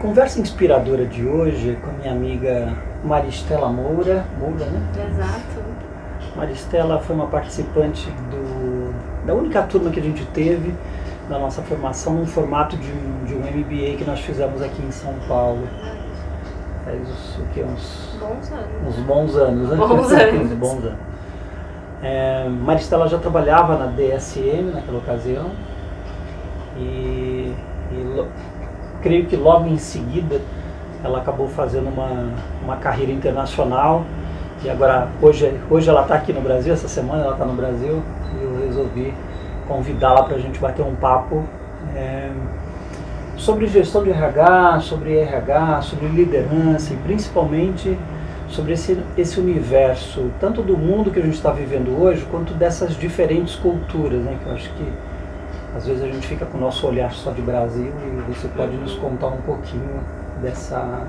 conversa inspiradora de hoje é com a minha amiga Maristela Moura, Moura, né? Exato. Maristela foi uma participante do, da única turma que a gente teve na nossa formação, num formato de um, de um MBA que nós fizemos aqui em São Paulo. Faz o que, uns Bons anos. uns bons anos, né? Bons Uns bons anos. É, Maristela já trabalhava na DSM naquela ocasião e, e creio que logo em seguida ela acabou fazendo uma, uma carreira internacional e agora hoje, hoje ela está aqui no Brasil, essa semana ela está no Brasil e eu resolvi convidá-la para a gente bater um papo é, sobre gestão de RH, sobre RH, sobre liderança e principalmente sobre esse, esse universo, tanto do mundo que a gente está vivendo hoje, quanto dessas diferentes culturas, né? Que eu acho que às vezes a gente fica com o nosso olhar só de Brasil e você pode nos contar um pouquinho dessa,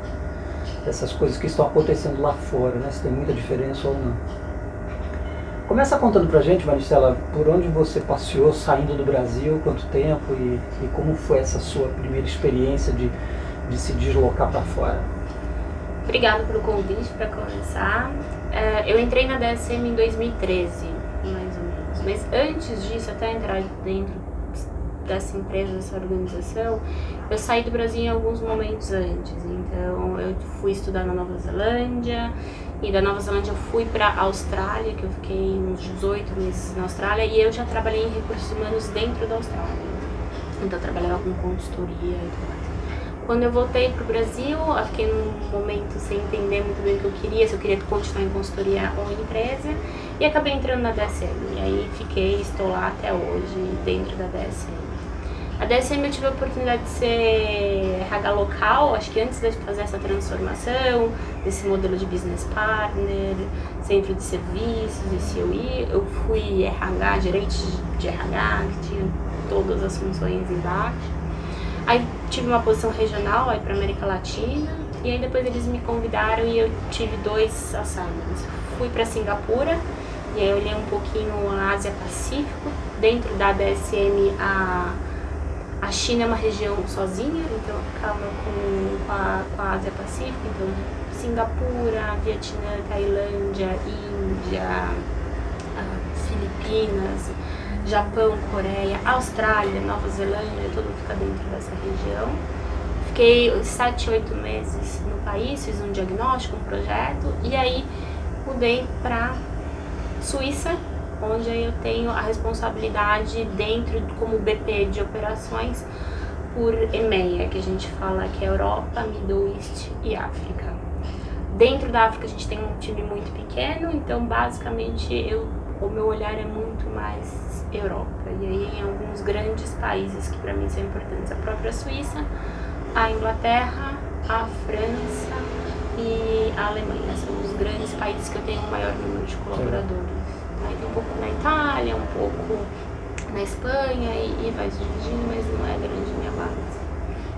dessas coisas que estão acontecendo lá fora, né? Se tem muita diferença ou não. Começa contando pra gente, Maricela, por onde você passeou saindo do Brasil, quanto tempo e, e como foi essa sua primeira experiência de, de se deslocar para fora. Obrigada pelo convite para começar. É, eu entrei na DSM em 2013, mais ou menos. Mas antes disso, até entrar dentro dessa empresa, dessa organização, eu saí do Brasil em alguns momentos antes. Então, eu fui estudar na Nova Zelândia, e da Nova Zelândia eu fui para Austrália, que eu fiquei uns 18 meses na Austrália, e eu já trabalhei em recursos humanos dentro da Austrália. Então, eu trabalhava com consultoria e tudo mais. Quando eu voltei pro Brasil, eu fiquei num momento sem entender muito bem o que eu queria, se eu queria continuar em consultoria ou em empresa, e acabei entrando na DSM. E aí fiquei, estou lá até hoje, dentro da DSM. A DSM eu tive a oportunidade de ser RH local, acho que antes de fazer essa transformação, desse modelo de business partner, centro de serviços, esse COI, eu fui RH, gerente de RH, que tinha todas as funções embaixo. Aí tive uma posição regional aí para América Latina e aí depois eles me convidaram e eu tive dois assignments. Fui para Singapura e aí eu olhei um pouquinho a Ásia Pacífico. Dentro da DSM a a China é uma região sozinha, então ficava com, com, a, com a Ásia Pacífico, então Singapura, Vietnã, Tailândia, Índia, ah, Filipinas, Japão, Coreia, Austrália, Nova Zelândia, tudo fica dentro dessa região. Fiquei sete, oito meses no país, fiz um diagnóstico, um projeto, e aí mudei para Suíça, onde eu tenho a responsabilidade dentro como BP de operações por EMEA, que a gente fala que é Europa, Middle East e África. Dentro da África a gente tem um time muito pequeno, então basicamente eu, o meu olhar é muito mais Europa. E aí em alguns grandes países que para mim são importantes, a própria Suíça, a Inglaterra, a França e a Alemanha. São os grandes países que eu tenho o maior número de colaboradores. Um pouco na Itália, um pouco na Espanha e, e vai se dividindo, mas não é grande minha base.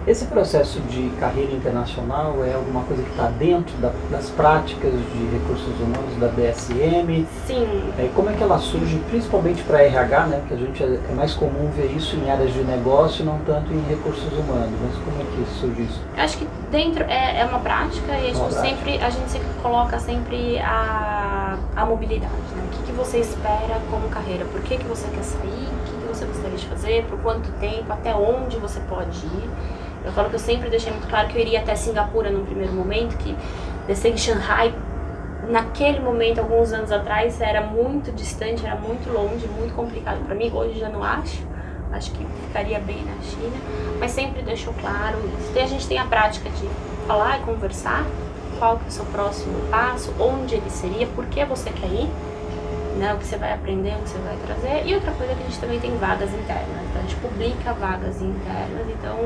Esse processo de carreira internacional é alguma coisa que está dentro da- das práticas de recursos humanos da DSM? Sim, É, como é que ela surge, principalmente para RH, né? Porque a gente é, é mais comum ver isso em áreas de negócio, não tanto em recursos humanos. Mas como é que surge isso? Eu acho que dentro é, é uma prática e a Uma gente prática. sempre a gente sempre coloca sempre a, a mobilidade, né? Que, você espera como carreira? Por que, que você quer sair? O que, que você gostaria de fazer? Por quanto tempo? Até onde você pode ir? Eu falo que eu sempre deixei muito claro que eu iria até Singapura num primeiro momento, que descer em Shanghai naquele momento, alguns anos atrás, era muito distante, era muito longe, muito complicado para mim. Hoje já não acho. Acho que ficaria bem na China, mas sempre deixou claro isso. E a gente tem a prática de falar e conversar, qual que é o seu próximo passo, onde ele seria, por que você quer ir, né, o que você vai aprender, o que você vai trazer. E outra coisa é que a gente também tem vagas internas, então a gente publica vagas internas, então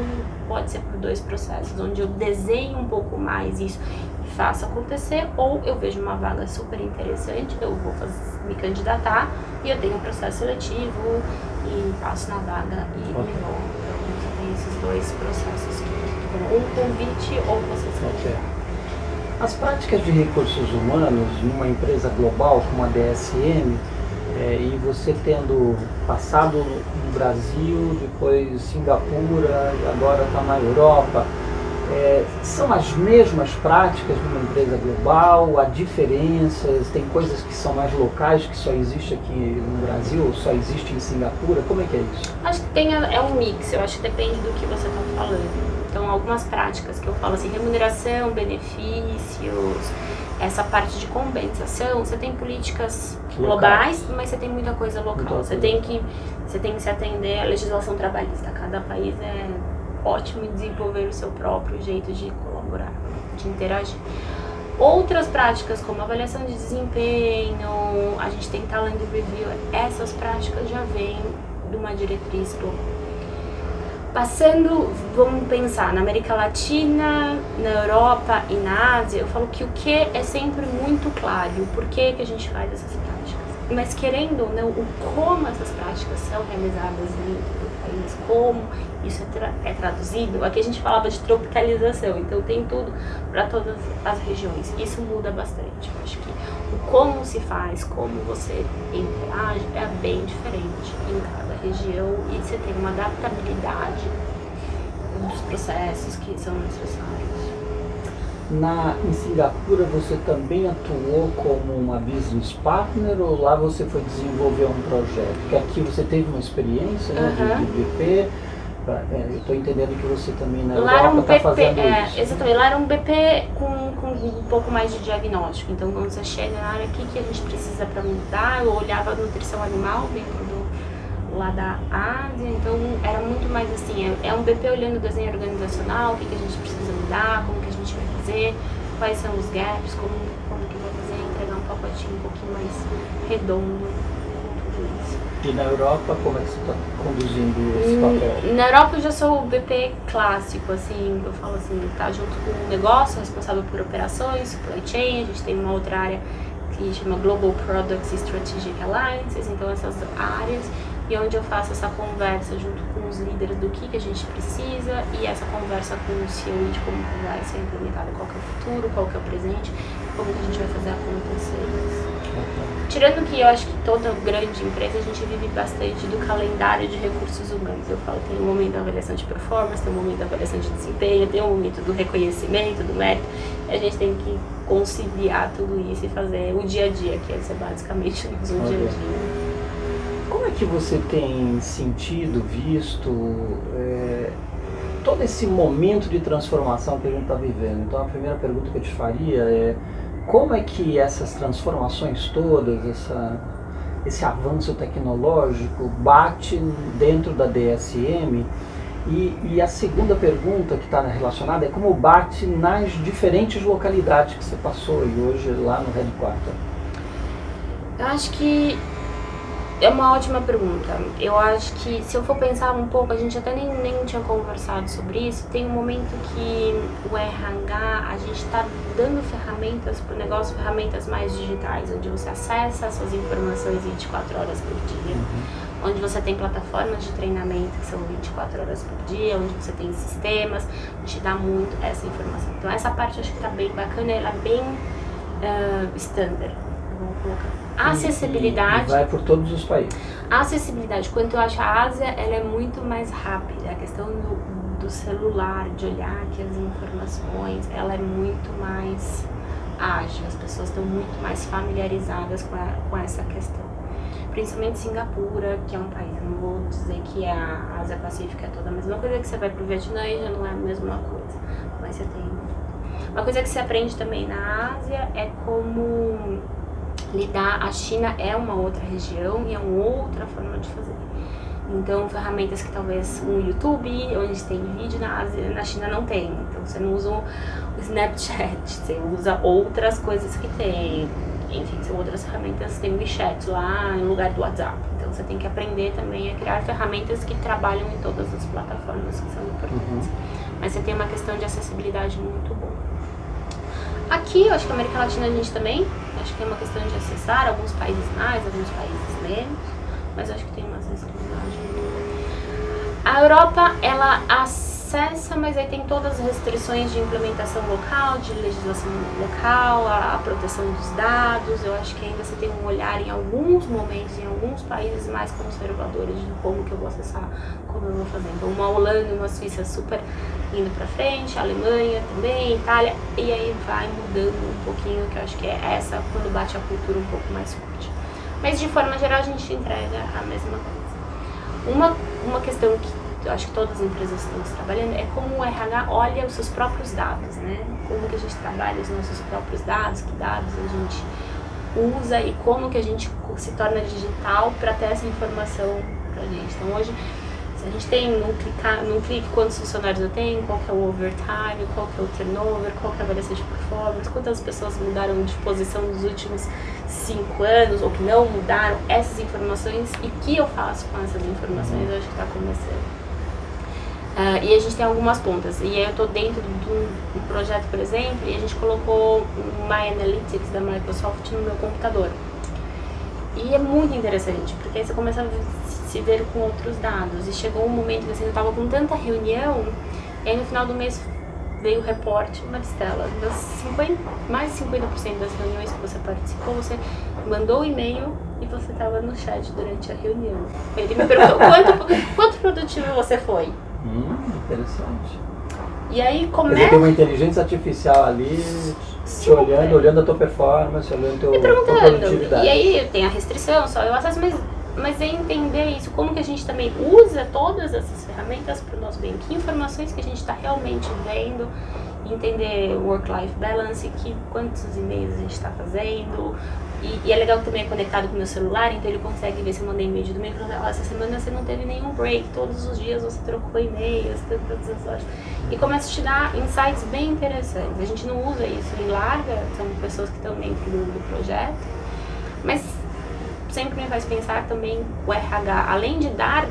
pode ser por dois processos, onde eu desenho um pouco mais isso e faço acontecer, ou eu vejo uma vaga super interessante, eu vou fazer, me candidatar e eu tenho um processo seletivo e passo na vaga e me vou. Então você tem esses dois processos, como um convite ou você se Ok. As práticas de recursos humanos numa empresa global como a DSM, é, e você tendo passado no Brasil, depois Singapura agora está na Europa, é, são as mesmas práticas numa empresa global? Há diferenças? Tem coisas que são mais locais, que só existe aqui no Brasil, ou só existe em Singapura? Como é que é isso? Acho que tem, é um mix, eu acho que depende do que você está falando. Então, algumas práticas que eu falo assim, remuneração, benefícios, essa parte de compensação, você tem políticas globais, mas você tem muita coisa local. Você tem que você tem que se atender à legislação trabalhista. Cada país é ótimo em desenvolver o seu próprio jeito de colaborar, de interagir. Outras práticas, como avaliação de desempenho, a gente tem talent review, essas práticas já vêm de uma diretriz global. Passando, vamos pensar, na América Latina, na Europa e na Ásia, eu falo que o que é sempre muito claro, o porquê que a gente faz essas práticas. Mas querendo ou não, o como essas práticas são realizadas dentro do país, como isso é, tra é traduzido, aqui a gente falava de tropicalização, então tem tudo para todas as regiões. Isso muda bastante. Eu acho que o como se faz, como você interage, é bem diferente em cada região e você tem uma adaptabilidade dos processos que são necessários. Na, em Singapura você também atuou como uma business partner ou lá você foi desenvolver um projeto? Porque aqui você teve uma experiência né, de, de BP, é, eu estou entendendo que você também na lá Europa está fazendo é, isso. Exatamente, lá era um BP com, com um pouco mais de diagnóstico. Então, quando você chega na área, o que, que a gente precisa para mudar? Eu olhava a nutrição animal dentro do, lá da Ásia, então era muito mais assim, é, é um BP olhando o desenho organizacional, o que, que a gente precisa mudar, como que a gente vai fazer, quais são os gaps, como, como que vai fazer, entregar um pacotinho um pouquinho mais redondo com tudo isso. E na Europa, como é que você está conduzindo esse Hum, papel? Na Europa eu já sou o BP clássico, assim, eu falo assim, tá junto com o negócio, responsável por operações, supply chain, a gente tem uma outra área que chama Global Products Strategic Alliances, então essas áreas, e onde eu faço essa conversa junto com os líderes do que, que a gente precisa e essa conversa com o CEO de como vai ser implementado, qual que é o futuro, qual que é o presente, como que a gente vai fazer acontecer. Tirando que eu acho que toda grande empresa a gente vive bastante do calendário de recursos humanos. Eu falo, tem um momento da avaliação de performance, tem um momento da avaliação de desempenho, tem um momento do reconhecimento, do mérito. A gente tem que conciliar tudo isso e fazer o dia a dia, que esse é basicamente o nosso dia a dia. Que você tem sentido, visto é, todo esse momento de transformação que a gente está vivendo? Então, a primeira pergunta que eu te faria é como é que essas transformações todas, essa, esse avanço tecnológico bate dentro da DSM? E, e a segunda pergunta que está relacionada é como bate nas diferentes localidades que você passou e hoje lá no Headquarter? Eu acho que é uma ótima pergunta. Eu acho que se eu for pensar um pouco, a gente até nem, nem tinha conversado sobre isso. Tem um momento que o RH, a gente está dando ferramentas para o negócio, ferramentas mais digitais, onde você acessa as suas informações 24 horas por dia. Onde você tem plataformas de treinamento que são 24 horas por dia, onde você tem sistemas, a gente dá muito essa informação. Então, essa parte eu acho que está bem bacana, ela é bem uh, standard. Vamos colocar a acessibilidade. E vai por todos os países. A acessibilidade, quanto eu acho a Ásia, ela é muito mais rápida. A questão do, do celular, de olhar aqui as informações, ela é muito mais ágil. As pessoas estão muito mais familiarizadas com, a, com essa questão. Principalmente Singapura, que é um país, não vou dizer que a Ásia Pacífica é toda a mesma coisa, que você vai pro Vietnã e já não é a mesma coisa. Mas você tem. Uma coisa que se aprende também na Ásia é como lidar. A China é uma outra região e é uma outra forma de fazer. Então, ferramentas que talvez um YouTube, onde tem vídeo na Ásia, na China não tem. Então, você não usa o Snapchat, você usa outras coisas que tem. Enfim, são outras ferramentas. Tem o WeChat lá no lugar do WhatsApp. Então, você tem que aprender também a criar ferramentas que trabalham em todas as plataformas que são importantes. Uhum. Mas você tem uma questão de acessibilidade muito boa. Aqui, eu acho que na América Latina a gente também, acho que é uma questão de acessar, alguns países mais, alguns países menos, mas acho que tem uma acessibilidade. A Europa, ela acessa, mas aí tem todas as restrições de implementação local, de legislação local, a, a, proteção dos dados. Eu acho que ainda você tem um olhar em alguns momentos, em alguns países mais conservadores de como que eu vou acessar, como eu vou fazer. Então, uma Holanda uma Suíça super indo para frente, a Alemanha também, Itália, e aí vai mudando um pouquinho, que eu acho que é essa quando bate a cultura um pouco mais forte. Mas de forma geral a gente entrega a mesma coisa. Uma, uma questão que eu acho que todas as empresas estão trabalhando, é como o RH olha os seus próprios dados, né? Como que a gente trabalha os nossos próprios dados, que dados a gente usa e como que a gente se torna digital para ter essa informação para a gente. Então hoje, se a gente tem num, clicar, num clique quantos funcionários eu tenho, qual que é o overtime, qual que é o turnover, qual que é a avaliação de performance, quantas pessoas mudaram de posição nos últimos cinco anos ou que não mudaram, essas informações e o que eu faço com essas informações, eu acho que está começando. Uh, e a gente tem algumas pontas. E eu estou dentro de um, projeto, por exemplo, e a gente colocou o My Analytics da Microsoft no meu computador. E é muito interessante, porque aí você começa a se ver com outros dados. E chegou um momento que assim, eu estava com tanta reunião, e aí no final do mês veio o reporte, Maristela, das 50, mais de 50% das reuniões que você participou, você mandou o um e-mail e você estava no chat durante a reunião. Ele me perguntou quanto, quanto produtivo você foi. Hum, interessante. E aí começa. Tem uma inteligência artificial ali te olhando, olhando a tua performance, olhando teu, e tua produtividade. E aí tem a restrição, só eu acesso, mas, mas é entender isso, como que a gente também usa todas essas ferramentas para o nosso bem, que informações que a gente está realmente vendo entender work-life balance, que quantos e-mails a gente está fazendo. E, e, é legal que também é conectado com o meu celular, então ele consegue ver se eu mandei e-mail do meio. Oh, essa semana você não teve nenhum break, todos os dias você trocou e-mails, todas as horas. E começa a te dar insights bem interessantes. A gente não usa isso em larga, são pessoas que estão dentro do, do projeto, mas sempre me faz pensar também o RH, além de dar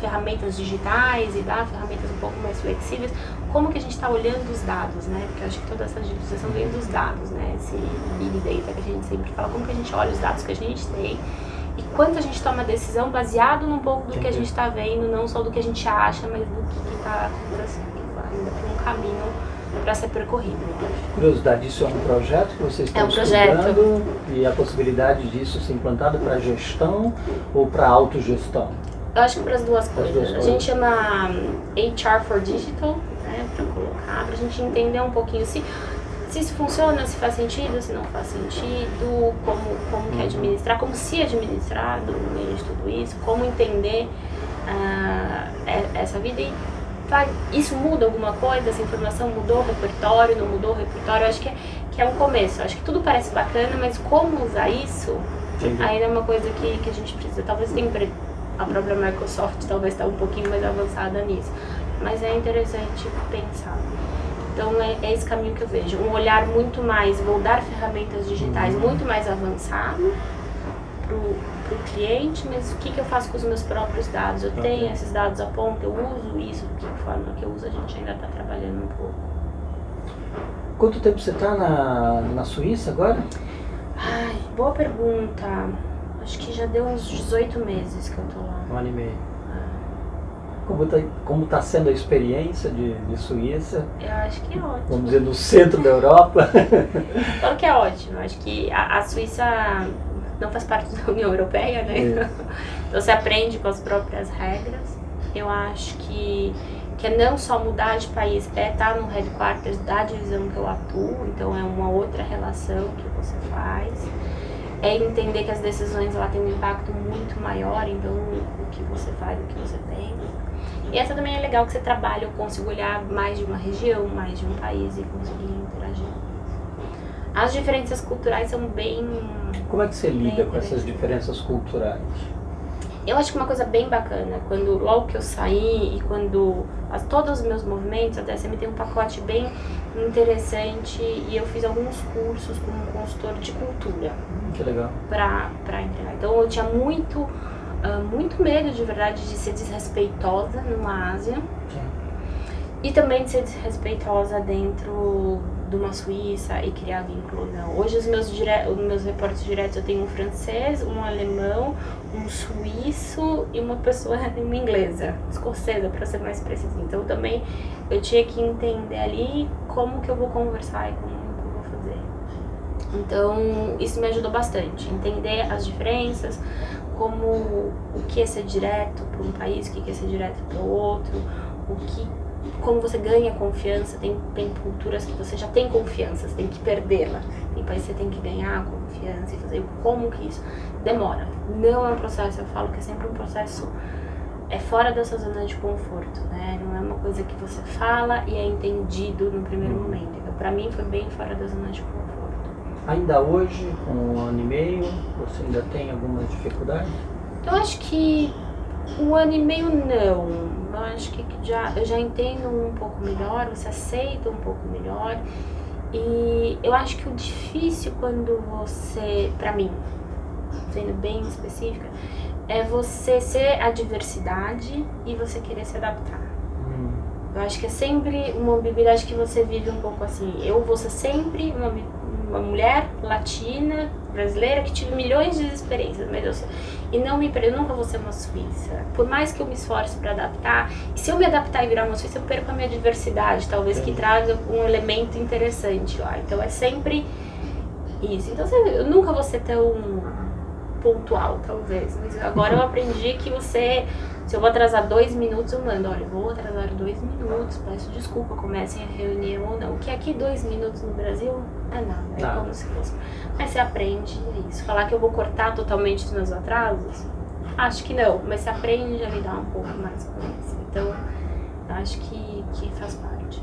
ferramentas digitais e dar ferramentas um pouco mais flexíveis, como que a gente está olhando os dados, né? Porque eu acho que toda essa digitalização vem dos dados, né? Esse Big Data que a gente sempre fala, como que a gente olha os dados que a gente tem e quanto a gente toma decisão baseado num pouco do que a gente está vendo, não só do que a gente acha, mas do que está ainda tem um caminho para ser percorrido. Curiosidade, isso é um projeto que vocês estão é um estudando e a possibilidade disso ser implantado para gestão ou para autogestão? Eu acho que para as duas coisas. Duas a gente chama HR for Digital, para colocar, para a gente entender um pouquinho se, se isso funciona, se faz sentido, se não faz sentido, como, como que uhum. administrar, como se administrar no meio de tudo isso, como entender uh, essa vida. E vai, isso muda alguma coisa, essa informação mudou o repertório, não mudou o repertório, eu acho que é, que é um começo, eu acho que tudo parece bacana, mas como usar isso Entendi. ainda é uma coisa que, que a gente precisa, talvez tenha a própria Microsoft talvez está um pouquinho mais avançada nisso mas é interessante pensar. Então é, é, esse caminho que eu vejo, um olhar muito mais, vou dar ferramentas digitais uhum. muito mais avançado para o cliente, mas o que, que eu faço com os meus próprios dados? Eu tenho esses dados a ponta, eu uso isso, de que forma que eu uso, a gente ainda está trabalhando um pouco. Quanto tempo você está na, na Suíça agora? Ai, boa pergunta. Acho que já deu uns 18 meses que eu tô lá. Um ano e meio. Como está como tá sendo a experiência de, de Suíça? Eu acho que é ótimo. Vamos dizer, no centro da Europa? Claro que é ótimo. Acho que a, a, Suíça não faz parte da União Europeia, né? É. Então você aprende com as próprias regras. Eu acho que, que é não só mudar de país, é estar no headquarters da divisão que eu atuo, então é uma outra relação que você faz é entender que as decisões lá têm um impacto muito maior, então o que você faz, o que você tem. E essa também é legal que você trabalha, eu consigo olhar mais de uma região, mais de um país e conseguir interagir. As diferenças culturais são bem. Como é que você lida com essas diferenças culturais? Eu acho que uma coisa bem bacana, quando logo que eu saí e quando as, todos os meus movimentos, a DSM tem um pacote bem interessante e eu fiz alguns cursos como consultor de cultura. Que legal. Pra, pra entregar. Então eu tinha muito uh, muito medo de verdade de ser desrespeitosa numa Ásia. Sim. E também de ser desrespeitosa dentro de uma Suíça e criar vínculo, não. Hoje os meus, dire... os meus reportes diretos eu tenho um francês, um alemão, um suíço e uma pessoa, uma inglesa, escocesa para ser mais preciso. Então também eu tinha que entender ali como que eu vou conversar e como que eu vou fazer. Então isso me ajudou bastante, entender as diferenças, como o que é ser direto para um país, o que é ser direto para o outro, o que como você ganha confiança, tem, tem culturas que você já tem confiança, você tem que perdê-la. Tem países que você tem que ganhar confiança e fazer como que isso demora. Não é um processo, eu falo que é sempre um processo é fora da sua zona de conforto, né? Não é uma coisa que você fala e é entendido no primeiro uhum. momento. Então, para mim foi bem fora da zona de conforto. Ainda hoje, com um ano e meio, você ainda tem algumas dificuldades? Eu acho que um ano e meio não eu acho que já, eu já entendo um pouco melhor, você aceita um pouco melhor. E eu acho que o difícil quando você, para mim, sendo bem específica, é você ser a diversidade e você querer se adaptar. Hum. Eu acho que é sempre uma habilidade que você vive um pouco assim. Eu vou ser sempre uma, uma mulher latina, brasileira, que tive milhões de experiências, mas eu sou, e não me eu nunca vou ser uma suíça. Por mais que eu me esforce para adaptar, se eu me adaptar e virar uma suíça, eu perco a minha diversidade, talvez que traga um elemento interessante lá. Então é sempre isso. Então eu nunca vou ser tão pontual, talvez. Mas agora eu aprendi que você se eu vou atrasar dois minutos, eu mando, olha, vou atrasar dois minutos, peço desculpa, comecem a reunião ou não. Que aqui dois minutos no Brasil é nada, é nada. como se fosse. Mas você aprende isso. Falar que eu vou cortar totalmente os meus atrasos? Acho que não, mas você aprende a lidar um pouco mais com isso. Então, acho que, que faz parte.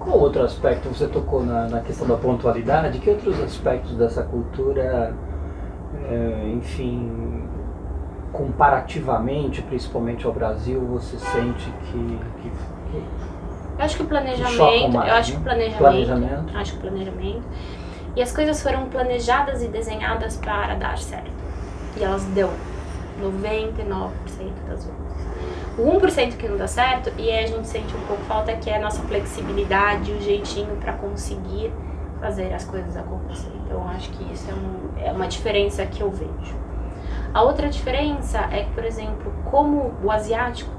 Qual outro aspecto? Você tocou na, na questão da pontualidade. Que outros aspectos dessa cultura, é, enfim, comparativamente, principalmente ao Brasil, você sente que, que, que eu acho que o planejamento, mais, eu acho que o planejamento, planejamento, acho que o planejamento e as coisas foram planejadas e desenhadas para dar certo. E elas dão 99% das vezes. O 1% que não dá certo e a gente sente um pouco falta que é a nossa flexibilidade, o jeitinho para conseguir fazer as coisas acontecer. Então acho que isso é, um, é uma diferença que eu vejo. A outra diferença é que, por exemplo, como o asiático,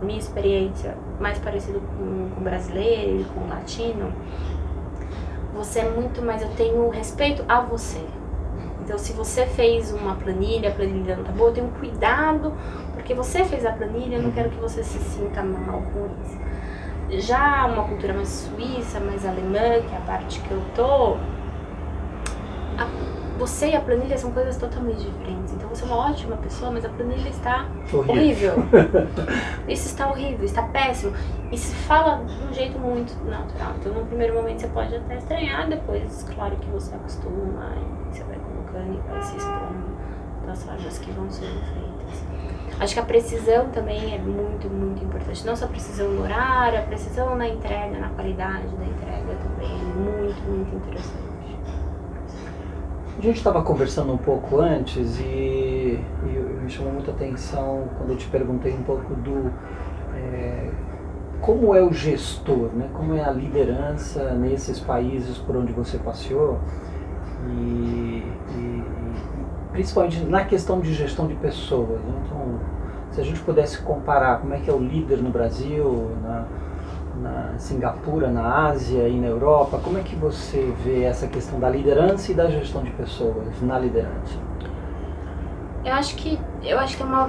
minha experiência mais parecido com, com o brasileiro com o latino, você é muito mais, eu tenho respeito a você. Então, se você fez uma planilha, a planilha não tá boa, eu tenho cuidado, porque você fez a planilha, eu não quero que você se sinta mal com isso. Já uma cultura mais suíça, mais alemã, que é a parte que eu tô, a você e a planilha são coisas totalmente diferentes. Então você é uma ótima pessoa, mas a planilha está horrível. horrível. Isso está horrível, está péssimo. E se fala de um jeito muito natural. Então no primeiro momento você pode até estranhar, depois, claro que você acostuma e você vai colocando e vai se expondo das formas que vão sendo feitas. Acho que a precisão também é muito, muito importante. Não só a precisão no horário, a precisão na entrega, na qualidade da entrega também é muito, muito interessante. A gente estava conversando um pouco antes e, e, me chamou muita atenção quando eu te perguntei um pouco do é, como é o gestor, né? como é a liderança nesses países por onde você passeou e, e principalmente na questão de gestão de pessoas. Né? Então, se a gente pudesse comparar como é que é o líder no Brasil, na, na Singapura, na Ásia e na Europa, como é que você vê essa questão da liderança e da gestão de pessoas na liderança? Eu acho que eu acho que é uma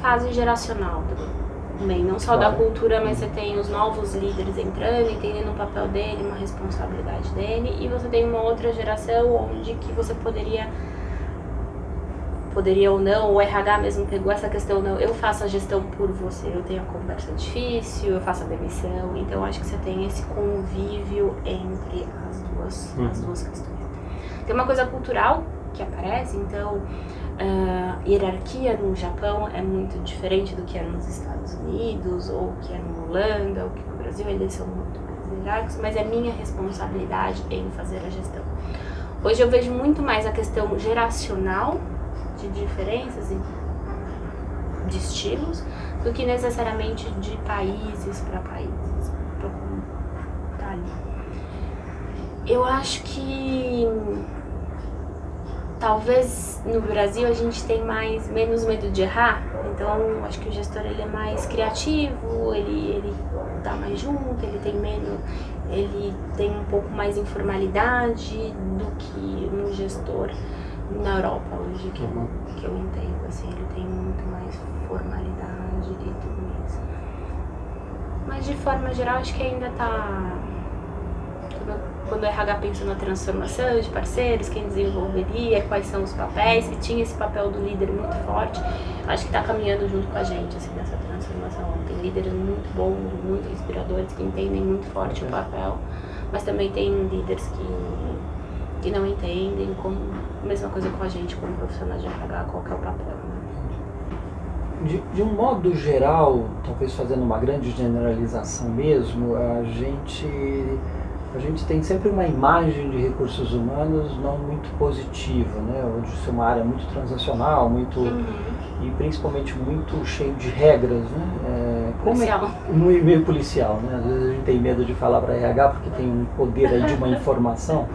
fase geracional também, não só claro. da cultura, mas você tem os novos líderes entrando, entendendo o papel dele, uma responsabilidade dele, e você tem uma outra geração onde que você poderia poderia ou não, o RH mesmo pegou essa questão, não, eu faço a gestão por você, eu tenho a conversa difícil, eu faço a demissão, então acho que você tem esse convívio entre as duas, uhum. as duas questões. Tem uma coisa cultural que aparece, então uh, hierarquia no Japão é muito diferente do que é nos Estados Unidos, ou que é na Holanda, ou que no Brasil, eles são muito mais hierárquicos, mas é minha responsabilidade em fazer a gestão. Hoje eu vejo muito mais a questão geracional de diferenças de estilos do que necessariamente de países para países, para tá ali. Eu acho que talvez no Brasil a gente tem mais menos medo de errar, então acho que o gestor ele é mais criativo, ele ele tá mais junto, ele tem menos, ele tem um pouco mais informalidade do que um gestor na Europa hoje que, eu, que eu entendo, assim, ele tem muito mais formalidade e tudo isso. Mas de forma geral acho que ainda tá quando o RH pensa na transformação de parceiros, quem desenvolveria, quais são os papéis, se tinha esse papel do líder muito forte, acho que está caminhando junto com a gente assim, nessa transformação. Tem líderes muito bons, muito inspiradores, que entendem muito forte o papel, mas também tem líderes que, que não entendem, como, mesma coisa com a gente, como profissional de RH, qual é o papel. Né? De, de, um modo geral, talvez fazendo uma grande generalização mesmo, a gente a gente tem sempre uma imagem de recursos humanos não muito positiva, né? Onde isso é uma área muito transacional, muito uhum. e principalmente muito cheio de regras, né? É, como é policial. É, meio policial, né? Às vezes a gente tem medo de falar para RH porque tem um poder aí de uma informação,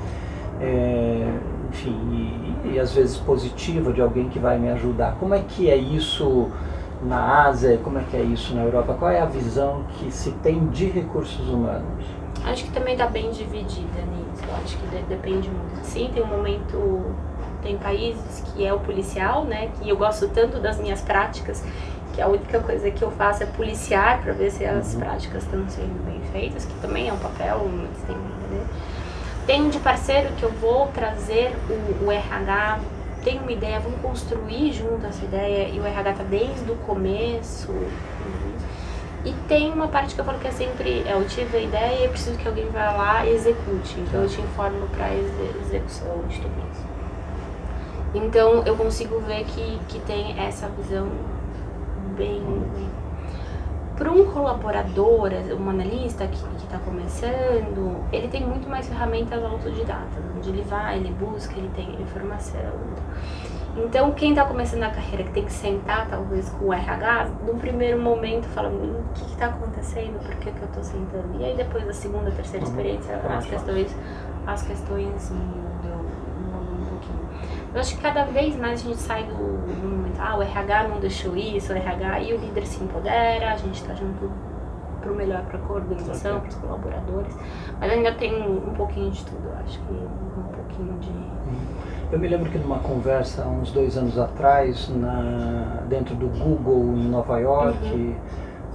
é, enfim, e, e às vezes positiva de alguém que vai me ajudar. Como é que é isso? na Ásia, como é que é isso na Europa? Qual é a visão que se tem de recursos humanos? Acho que também está bem dividida nisso. Acho que de depende muito. Sim, tem um momento. Tem países que é o policial, né? Que eu gosto tanto das minhas práticas, que a única coisa que eu faço é policiar para ver se as uhum. práticas estão sendo bem feitas, que também é um papel, mas tem, né? Tem um de parceiro que eu vou trazer o, o RH tem uma ideia, vamos construir junto essa ideia e o RH tá desde o começo. E tem uma parte que eu falo que é sempre, é, eu tive a ideia e eu preciso que alguém vá lá e execute. Então eu te informo para execução de tudo isso. Então eu consigo ver que, que tem essa visão bem. Para um colaborador, um analista que está começando, ele tem muito mais ferramentas autodidatas, onde ele vai, ele busca, ele tem informação. Então, quem está começando a carreira, que tem que sentar, talvez, com o RH, no primeiro momento fala, hum, o que está acontecendo, por que, que eu estou sentando? E aí, depois da segunda, terceira experiência, as questões, as questões mudam, mudam um pouquinho. Eu acho que cada vez mais a gente sai do, do momento, ah, o RH não deixou isso, o RH, e o líder se empodera, a gente está junto para o melhor para a organização, para os colaboradores, mas ainda tem um pouquinho de tudo, acho que um pouquinho de eu me lembro que numa conversa uns dois anos atrás, na, dentro do Google em Nova York, uhum.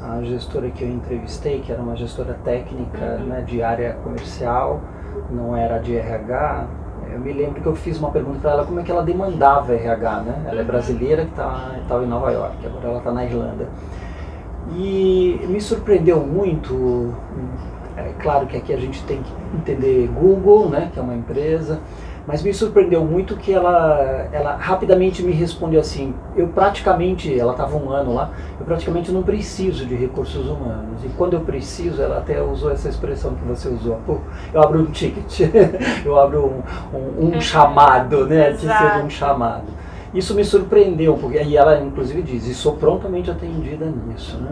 a gestora que eu entrevistei, que era uma gestora técnica uhum. né, de área comercial, não era de RH, eu me lembro que eu fiz uma pergunta para ela como é que ela demandava RH, né? Ela é uhum. brasileira que estava tá, em Nova York, agora ela está na Irlanda. E me surpreendeu muito, é claro que aqui a gente tem que entender Google, né, que é uma empresa, mas me surpreendeu muito que ela, ela rapidamente me respondeu assim: eu praticamente, ela estava um ano lá, eu praticamente não preciso de recursos humanos. E quando eu preciso, ela até usou essa expressão que você usou eu abro um ticket, eu abro um, um, um chamado, né? Que seja um chamado. Isso me surpreendeu, porque aí ela inclusive diz: e sou prontamente atendida nisso, né?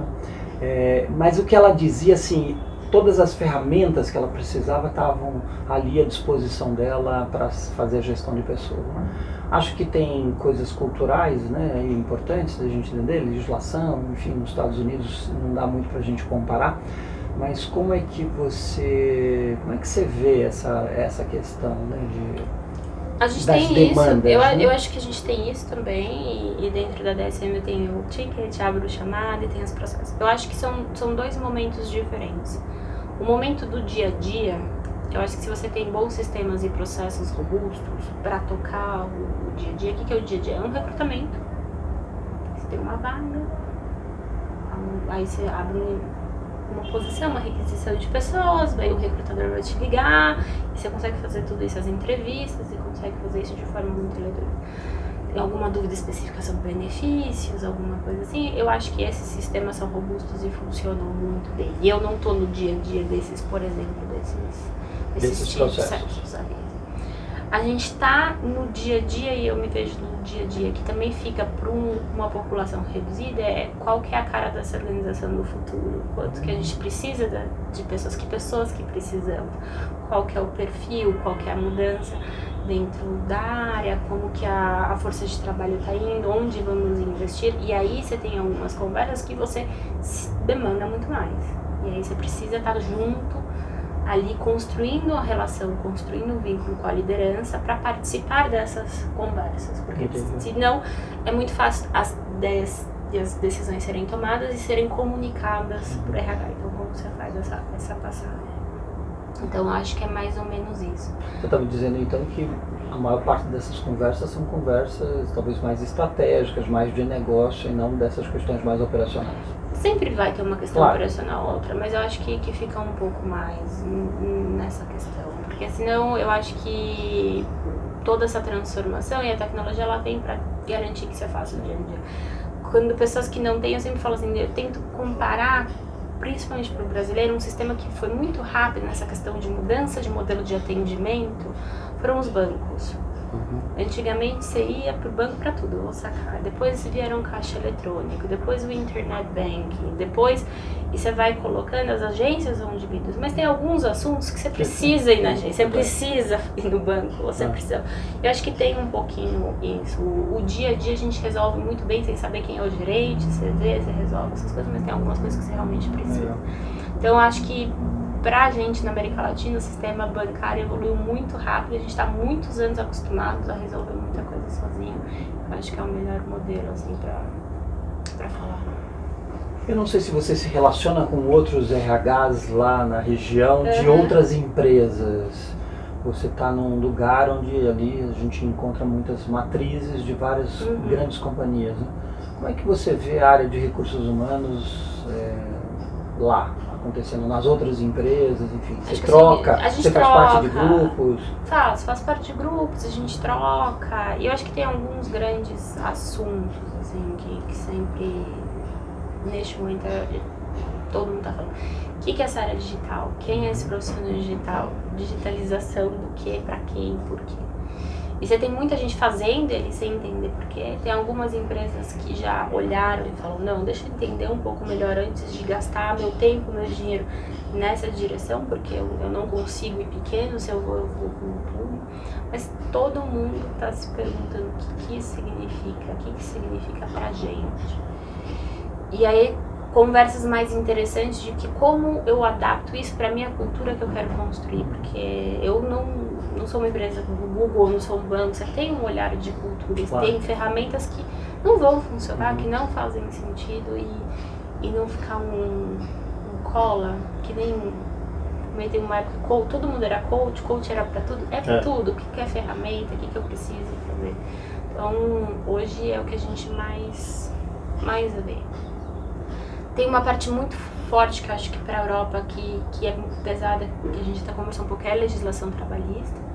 É, mas o que ela dizia assim, todas as ferramentas que ela precisava estavam ali à disposição dela para fazer a gestão de pessoas. Né? Acho que tem coisas culturais né, importantes da gente entender, legislação, enfim, nos Estados Unidos não dá muito para a gente comparar, mas como é que você, como é que você vê essa, essa questão né, de a gente tem demandas, isso, eu, né? eu acho que a gente tem isso também, e, e dentro da DSM tem o ticket, abre o chamado e tem as processos. Eu acho que são, são dois momentos diferentes. O momento do dia a dia, eu acho que se você tem bons sistemas e processos robustos para tocar o, o, dia a dia, o que, que é o dia a dia? É um recrutamento. Você tem uma vaga, aí você abre uma posição, uma requisição de pessoas, aí o recrutador vai te ligar, e você consegue fazer tudo isso, as entrevistas, e consegue fazer isso de forma muito eletrônica alguma dúvida específica sobre benefícios, alguma coisa assim, eu acho que esses sistemas são robustos e funcionam muito bem. E eu não estou no dia a dia desses, por exemplo, desses, desses, desses processos. a gente está no dia a dia, e eu me vejo no dia a dia, que também fica para um, uma população reduzida, é qual que é a cara dessa organização no futuro, quanto que a gente precisa de, de pessoas, que pessoas que precisamos, qual que é o perfil, qual que é a mudança dentro da área, como que a, a força de trabalho está indo, onde vamos investir, e aí você tem algumas conversas que você demanda muito mais, e aí você precisa estar junto ali construindo a relação, construindo um vínculo com a liderança para participar dessas conversas, porque Entendi. senão é muito fácil as ideias e as decisões serem tomadas e serem comunicadas por RH. Então, como você faz essa, essa passagem? Então, acho que é mais ou menos isso. Você estava dizendo então que a maior parte dessas conversas são conversas talvez mais estratégicas, mais de negócio e não dessas questões mais operacionais. Sempre vai ter uma questão claro. operacional ou outra, mas eu acho que, que fica um pouco mais nessa questão. Porque senão eu acho que toda essa transformação e a tecnologia ela vem para garantir que você faça no dia a dia. Quando pessoas que não têm, eu sempre falo assim, eu tento comparar principalmente para o brasileiro, um sistema que foi muito rápido nessa questão de mudança de modelo de atendimento foram os bancos. Uhum. Antigamente você ia para o banco para tudo, vou sacar. Depois vieram caixa eletrônico, depois o internet banking, depois e você vai colocando as agências onde divididas. Mas tem alguns assuntos que você precisa ir na agência, você precisa ir no banco, você precisa. Eu acho que tem um pouquinho isso. O, o dia a dia a gente resolve muito bem sem saber quem é o gerente, você vê, você resolve essas coisas, mas tem algumas coisas que você realmente precisa. Então eu acho que para a gente na América Latina, o sistema bancário evoluiu muito rápido, a gente está muitos anos acostumados a resolver muita coisa sozinho. Eu acho que é o melhor modelo assim, para falar. Eu não sei se você se relaciona com outros RHs lá na região de outras empresas. Você está num lugar onde ali a gente encontra muitas matrizes de várias uhum. grandes companhias. Né? Como é que você vê a área de recursos humanos é, lá? Acontecendo nas outras empresas, enfim, você troca, assim, você troca, faz parte de grupos? Faço, faço parte de grupos, a gente troca, e eu acho que tem alguns grandes assuntos, assim, que, que sempre, neste momento, todo mundo tá falando. O que, que é essa área digital? Quem é esse profissional digital? Digitalização do que, para quem, por quê? E você tem muita gente fazendo ele sem entender porquê. Tem algumas empresas que já olharam e falam, não, deixa eu entender um pouco melhor antes de gastar meu tempo, meu dinheiro nessa direção, porque eu, eu não consigo ir pequeno, se eu vou, eu vou com tudo. Mas todo mundo está se perguntando o que, que isso significa, o que, que significa pra gente. E aí conversas mais interessantes de que como eu adapto isso para minha cultura que eu quero construir, porque eu não, não sou uma empresa como o Google, não sou um banco, você tem um olhar de cultura, claro. tem ferramentas que não vão funcionar, uhum. que não fazem sentido e, e não ficar um, um cola, que nem também tem uma época coach, todo mundo era coach, coach era para tudo, é para é. tudo, o que é ferramenta, o que, que eu preciso fazer. Então hoje é o que a gente mais, mais vê tem uma parte muito forte que eu acho que para a Europa que, que é muito pesada, que a gente está conversando um pouco, é a legislação trabalhista.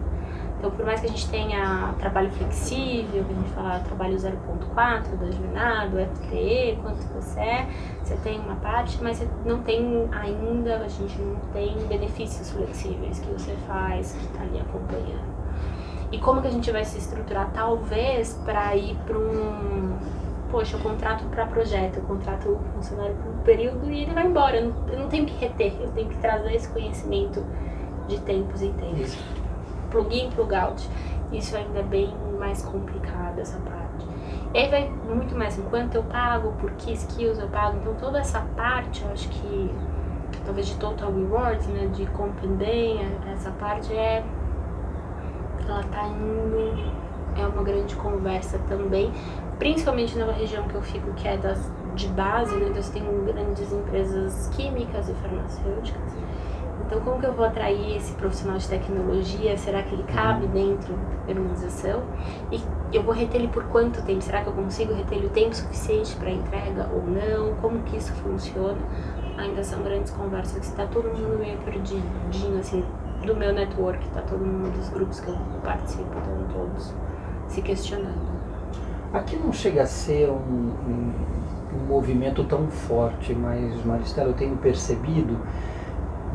Então, por mais que a gente tenha trabalho flexível, que a gente fala trabalho 0.4, dominado, FTE, quanto você é, você tem uma parte, mas você não tem ainda, a gente não tem benefícios flexíveis que você faz, que está ali acompanhando. E como que a gente vai se estruturar? Talvez para ir para um poxa, eu contrato para projeto, eu contrato o funcionário por um período e ele vai embora. Eu não, eu não, tenho que reter, eu tenho que trazer esse conhecimento de tempos em tempos. Plug in, plug out. Isso ainda é bem mais complicado, essa parte. E aí vai muito mais em quanto eu pago, por que skills eu pago. Então toda essa parte, eu acho que talvez de total rewards, né, de compreender essa parte é ela tá indo é uma grande conversa também, principalmente na região que eu fico, que é das, de base, né? Então, tem grandes empresas químicas e farmacêuticas. Então, como que eu vou atrair esse profissional de tecnologia? Será que ele cabe uhum. dentro da organização? E eu vou reter ele por quanto tempo? Será que eu consigo reter ele o tempo suficiente para entrega ou não? Como que isso funciona? Ainda são grandes conversas que está todo mundo meio perdidinho, assim, do meu network, tá todo mundo dos grupos que eu participo, estão todos se questionando. Aqui não chega a ser um, um, um movimento tão forte, mas Maristela, eu tenho percebido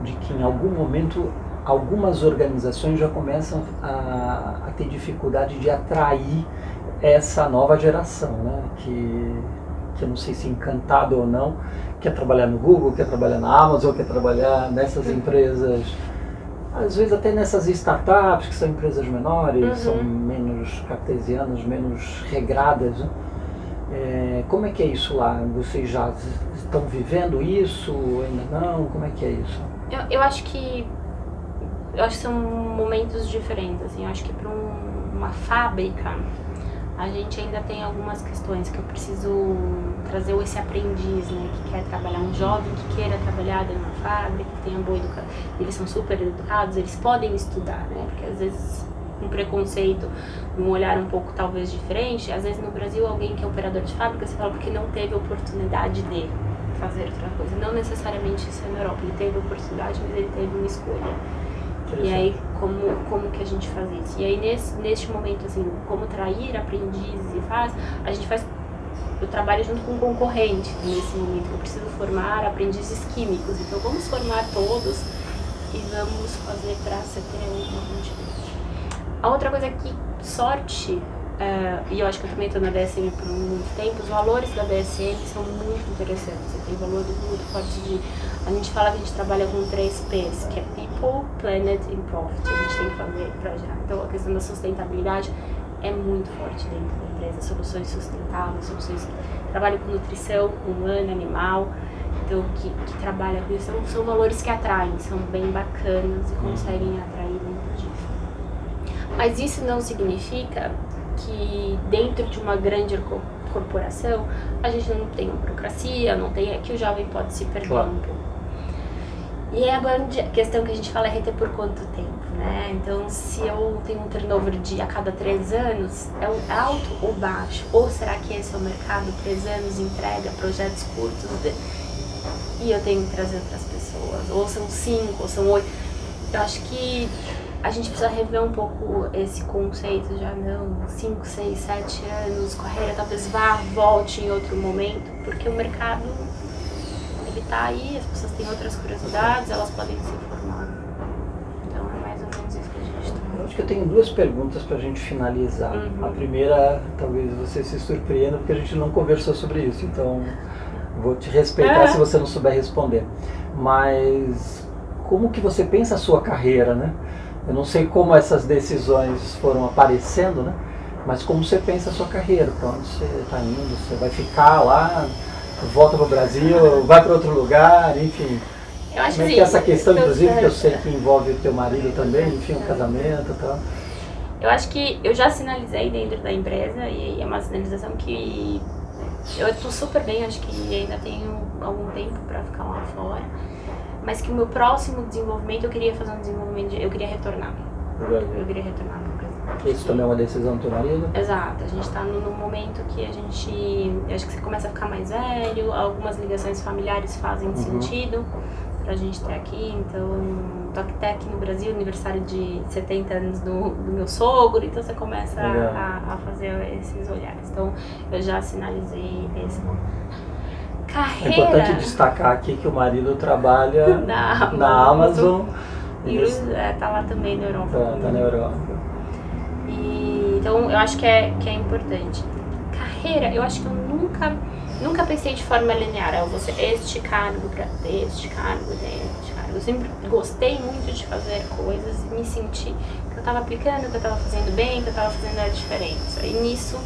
de que em algum momento algumas organizações já começam a, a, ter dificuldade de atrair essa nova geração, né? que, que eu não sei se encantado ou não, quer trabalhar no Google, quer trabalhar na Amazon, quer trabalhar nessas empresas, às vezes até nessas startups, que são empresas menores, uhum. são menos cartesianas, menos regradas. Né? É, como é que é isso lá? Vocês já estão vivendo isso? Ainda não? Como é que é isso? Eu, eu acho que eu acho que são momentos diferentes. Assim. Eu acho que para um, uma fábrica a gente ainda tem algumas questões que eu preciso trazer esse aprendiz, né, que quer trabalhar, um jovem que queira trabalhar dentro de uma fábrica, que tenha boa educação, eles são super educados, eles podem estudar, né, porque às vezes um preconceito, um olhar um pouco talvez diferente, às vezes no Brasil alguém que é operador de fábrica, você fala porque não teve oportunidade de fazer outra coisa, não necessariamente isso é na Europa, ele teve oportunidade, mas ele teve uma escolha. E aí, como, como que a gente faz isso? E aí, nesse, neste momento, assim, como trair aprendizes e faz, a gente faz eu trabalho junto com um concorrente nesse momento. Eu preciso formar aprendizes químicos. Então, vamos formar todos e vamos fazer para CTU uma quantidade. A outra coisa é que sorte Uh, e eu acho que eu também estou na DSM por muito tempo, os valores da DSM são muito interessantes. Você tem valores muito fortes de. A gente fala que a gente trabalha com três P's, que é People, Planet e Profit. A gente tem que fazer para já. Então a questão da sustentabilidade é muito forte dentro da empresa. Soluções sustentáveis, soluções que trabalham com nutrição humana, animal. Então, que, que trabalha com isso. São, são valores que atraem, são bem bacanas e conseguem atrair dentro disso. Mas isso não significa que dentro de uma grande corporação a gente não tem uma burocracia, não tem é que o jovem pode se perder claro. um pouco. E é a grande questão que a gente fala é reter por quanto tempo, né? Então, se eu tenho um turnover de a cada três anos, é alto ou baixo? Ou será que esse é o mercado? Três anos entrega projetos curtos e eu tenho que trazer outras pessoas? Ou são cinco, ou são oito? Eu acho que a gente precisa rever um pouco esse conceito já não 5, 6, 7 anos, carreira talvez vá, volte em outro momento, porque o mercado ele tá aí, as pessoas têm outras curiosidades, elas podem se formar. Então é mais ou menos isso que a gente está. Eu acho que eu tenho duas perguntas para a gente finalizar. Uhum. A primeira, talvez você se surpreenda, porque a gente não conversou sobre isso, então vou te respeitar é. se você não souber responder. Mas como que você pensa a sua carreira, né? Eu não sei como essas decisões foram aparecendo, né? Mas como você pensa a sua carreira, para onde você está indo, você vai ficar lá, volta para o Brasil, vai para outro lugar, enfim. Eu acho como é que é essa questão, inclusive, que eu sei que envolve o teu marido também, enfim, um casamento e tal. Eu acho que eu já sinalizei dentro da empresa e é uma sinalização que eu estou super bem, acho que ainda tenho algum tempo para ficar lá fora mas que o meu próximo desenvolvimento eu queria fazer um desenvolvimento, de, eu queria retornar. Eu queria retornar para o Brasil. Isso também é uma decisão do teu marido? Exato, a gente está no, no, momento que a gente, acho que você começa a ficar mais velho, algumas ligações familiares fazem uhum. sentido pra gente ter aqui, então tô até aqui no Brasil, aniversário de 70 anos do, do meu sogro, então você começa a, a, fazer esses olhares. Então eu já sinalizei esse momento. Carreira. É importante destacar aqui que o marido trabalha na, na Amazon. E é, tá lá também na Europa. Tá, tá na Europa. E, então eu acho que é, que é importante. Carreira, eu acho que eu nunca, nunca pensei de forma linear. Eu vou ser este cargo para este cargo, este cargo. Eu sempre gostei muito de fazer coisas e me senti que eu estava aplicando, que eu estava fazendo bem, que eu estava fazendo a diferença. E nisso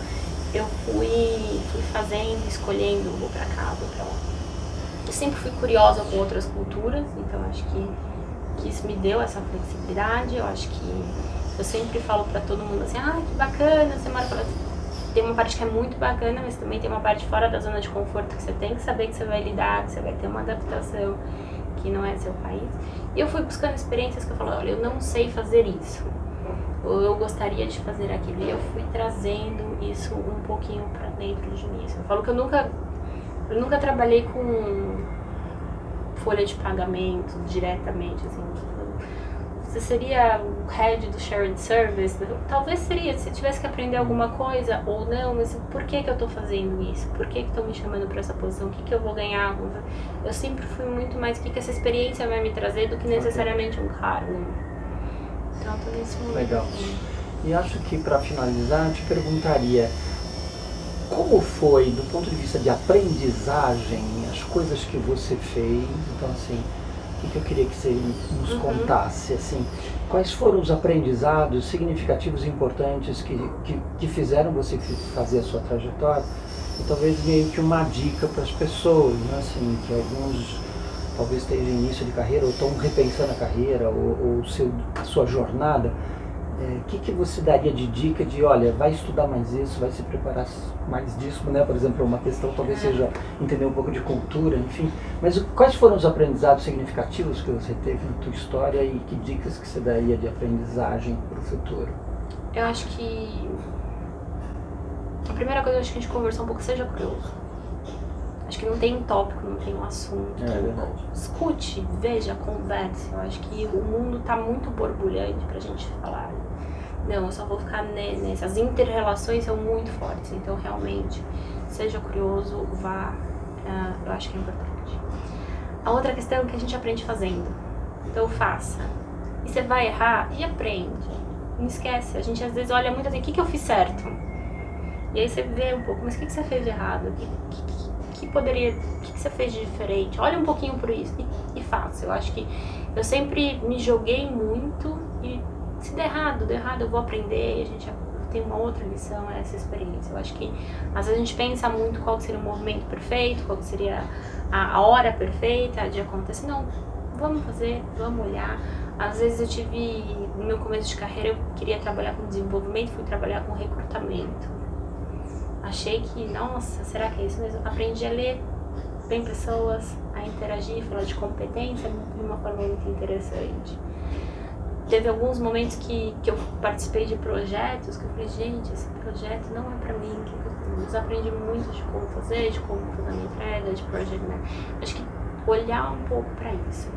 eu fui, fui fazendo, escolhendo, vou pra cá, vou pra lá. Eu sempre fui curiosa com outras culturas, então acho que, que isso me deu essa flexibilidade. Eu acho que eu sempre falo pra todo mundo assim, ah, que bacana, você mora fora. Tem uma parte que é muito bacana, mas também tem uma parte fora da zona de conforto que você tem que saber que você vai lidar, que você vai ter uma adaptação que não é seu país. E eu fui buscando experiências que eu falo, olha, eu não sei fazer isso ou eu gostaria de fazer aquilo. E eu fui trazendo isso um pouquinho para dentro de mim. Eu falo que eu nunca, eu nunca trabalhei com folha de pagamento diretamente, assim. Você seria o head do shared service? Talvez seria, se tivesse que aprender alguma coisa ou não, mas por que que eu estou fazendo isso? Por que que estão me chamando para essa posição? O que que eu vou ganhar? Eu sempre fui muito mais o que que essa experiência vai me trazer do que necessariamente um cargo. Nesse momento. Legal. E acho que para finalizar, eu te perguntaria como foi, do ponto de vista de aprendizagem, as coisas que você fez. Então, assim, o que, que eu queria que você nos Uhum. contasse, assim, quais foram os aprendizados significativos e importantes que, que, que fizeram você fazer a sua trajetória? E talvez meio que uma dica para as pessoas, né? assim, que alguns talvez estejam em início de carreira ou estão repensando a carreira ou, ou seu, a sua jornada. O que, que você daria de dica de, olha, vai estudar mais isso, vai se preparar mais disso, né? Por exemplo, uma questão talvez É. seja entender um pouco de cultura, enfim. Mas quais foram os aprendizados significativos que você teve na tua história e que dicas que você daria de aprendizagem para o futuro? Eu acho que. A primeira coisa, que a gente conversou um pouco, seja curioso. Acho que não tem um tópico, não tem um assunto. É verdade. Escute, veja, converse. Eu acho que o mundo tá muito borbulhante pra gente falar. Não, eu só vou ficar ne- nesse. As inter-relações são muito fortes, então realmente, seja curioso, vá. ah, eu acho que é importante. A outra questão é que a gente aprende fazendo. Então faça. E você vai errar e aprende. Não esquece. A gente às vezes olha muito assim, o que, que eu fiz certo? E aí você vê um pouco, mas o que, que você fez de errado? O que, que, que- poderia. O que, que você fez de diferente? Olha um pouquinho por isso e, e faça. Eu acho que eu sempre me joguei muito e se der errado, der errado, eu vou aprender e a gente tem uma outra lição, é essa experiência. Eu acho que às vezes a gente pensa muito qual seria o movimento perfeito, qual seria a, a hora perfeita de acontecer. Não, vamos fazer, vamos olhar. Às vezes eu tive, no meu começo de carreira, eu queria trabalhar com desenvolvimento, fui trabalhar com recrutamento. Achei que, nossa, será que é isso mesmo? Aprendi a ler bem pessoas, a interagir, falar de competência de uma forma muito interessante. Teve alguns momentos que, que eu participei de projetos que eu falei, gente, esse projeto não é pra mim. que eu- aprendi muito de como fazer, de como fazer uma entrega, de project management. Acho que olhar um pouco pra isso.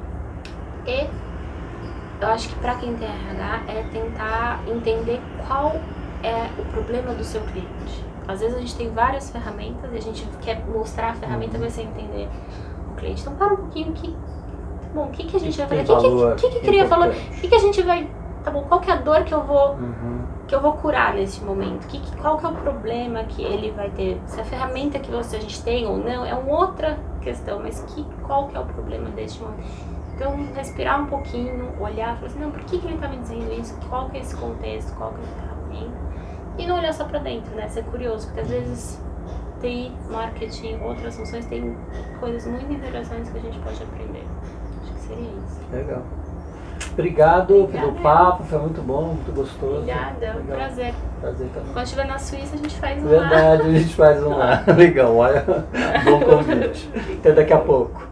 E eu acho que pra quem tem RH é tentar entender qual é o problema do seu cliente. Às vezes a gente tem várias ferramentas e a gente quer mostrar a ferramenta Uhum. mas sem entender o cliente. Então para um pouquinho que. Tá bom, o que, que a gente vai Tem fazer? O que, que, que, que cria valor? O que, que a gente vai. Tá bom, qual que é a dor que eu vou Uhum. que eu vou curar nesse momento? Que, que- qual que é o problema que ele vai ter? Se a ferramenta que você, a gente tem ou não é uma outra questão, mas que, qual que é o problema deste momento? Então, respirar um pouquinho, olhar, falar assim, não, por que, que ele tá me dizendo isso? Qual que é esse contexto? Qual que é a ferramenta? E não olhar só pra dentro, né? Ser curioso, porque às vezes TI, marketing, outras funções tem coisas muito interessantes que a gente pode aprender. Acho que seria isso. Legal. Obrigado pelo Obrigada. papo, foi muito bom, muito gostoso. Obrigada, é um Legal. prazer. Prazer também. Quando estiver na Suíça, a gente faz um lá. Verdade, a gente faz um lá. Legal, olha, bom convite. Até daqui a pouco.